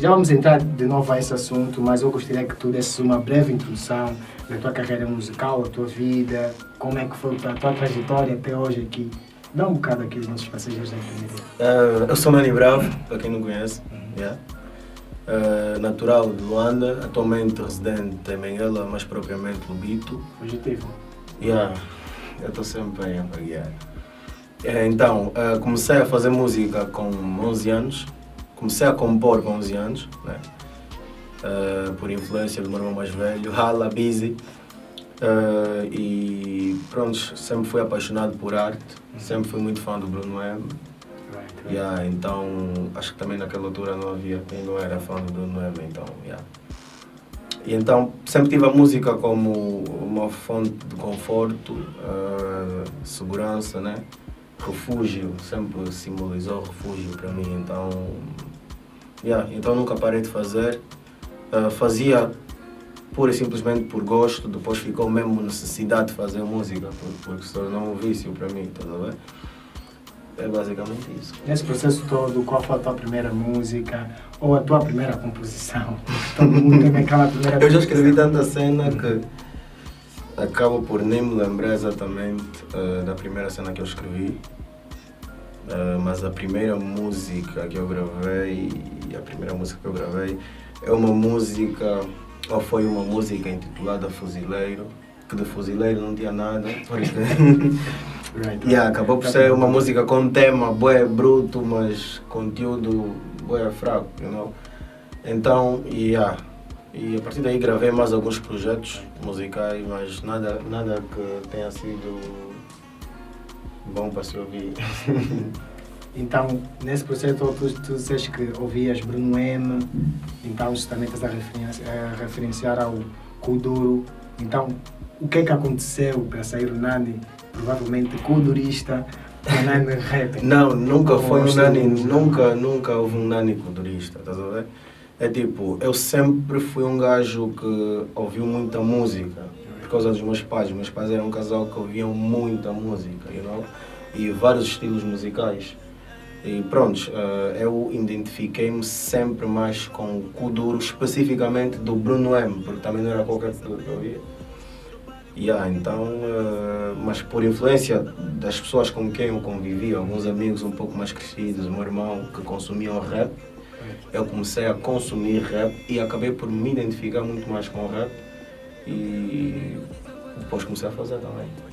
Já vamos entrar de novo a esse assunto, mas eu gostaria que tu desses uma breve introdução da tua carreira musical, a tua vida, como é que foi a tua trajetória até hoje aqui. Dá um bocado aqui os nossos passageiros da primeira. Uh, eu sou Nani Bravo, para quem não conhece. Yeah. Uh, natural de Luanda, atualmente residente em Benguela, mais propriamente Lubito. Fugitivo. Yeah. Eu estou sempre bem a guiar. É, então, uh, comecei a fazer música com 11 anos. Comecei a compor com 11 anos, né? Uh, por influência do meu irmão mais velho, Hala, Busy. Uh, e pronto, sempre fui apaixonado por arte, sempre fui muito fã do Bruno M. Right, right. Yeah, então, acho que também naquela altura não havia quem não era fã do Bruno M, então, yeah. E então sempre tive a música como uma fonte de conforto, uh, segurança, né? refúgio, sempre simbolizou refúgio para mim, então, yeah, então nunca parei de fazer. Uh, fazia pura e simplesmente por gosto, depois ficou mesmo necessidade de fazer música, porque, se tornou um vício para mim, estás a ver? É basicamente isso. Nesse processo todo, qual foi a tua primeira música ou a tua primeira composição? Todo mundo tem aquela primeira Eu já escrevi tanta cena que acabo por nem me lembrar exatamente uh, da primeira cena que eu escrevi. Uh, mas a primeira música que eu gravei, a primeira música que eu gravei é uma música, ou foi uma música intitulada Fuzileiro, que de fuzileiro não tinha nada, porque Right, right. Yeah, acabou por ser uma música com tema bué bruto, mas conteúdo bué fraco, you know? Então, yeah. E a partir daí gravei mais alguns projetos musicais, mas nada, nada que tenha sido bom para se ouvir. Então, nesse processo tu, tu disseste que ouvias Bruno M, então também estás a referenciar, a referenciar ao Kuduro. Então, o que é que aconteceu para sair o Nani, provavelmente Kudurista, para Nani Rap? Não, nunca Como foi um nani, nunca, nunca houve um nani culturista, estás a ver? É tipo, eu sempre fui um gajo que ouviu muita música, por causa dos meus pais. Meus pais eram um casal que ouviam muita música, you know? E vários estilos musicais. E pronto, eh, eu identifiquei-me sempre mais com o Kuduro, especificamente do Bruno M, porque também não era qualquer coisa que eu ouvia. Yeah, então, eh, mas por influência das pessoas com quem eu convivia, alguns amigos um pouco mais crescidos, meu irmão que consumiam rap, eu comecei a consumir rap e acabei por me identificar muito mais com o rap e depois comecei a fazer também.